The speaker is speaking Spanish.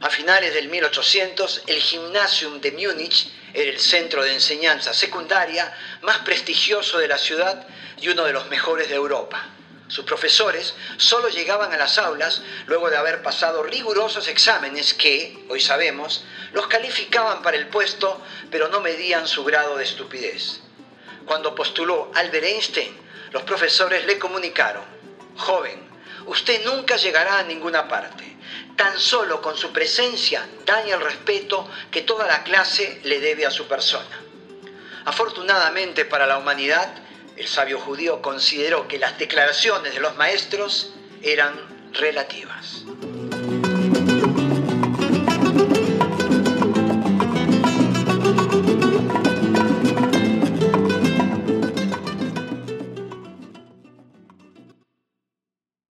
A finales del 1800, el Gymnasium de Múnich era el centro de enseñanza secundaria más prestigioso de la ciudad y uno de los mejores de Europa. Sus profesores solo llegaban a las aulas luego de haber pasado rigurosos exámenes que, hoy sabemos, los calificaban para el puesto, pero no medían su grado de estupidez. Cuando postuló Albert Einstein, los profesores le comunicaron, joven, usted nunca llegará a ninguna parte. Tan solo con su presencia daña el respeto que toda la clase le debe a su persona. Afortunadamente para la humanidad, el sabio judío consideró que las declaraciones de los maestros eran relativas.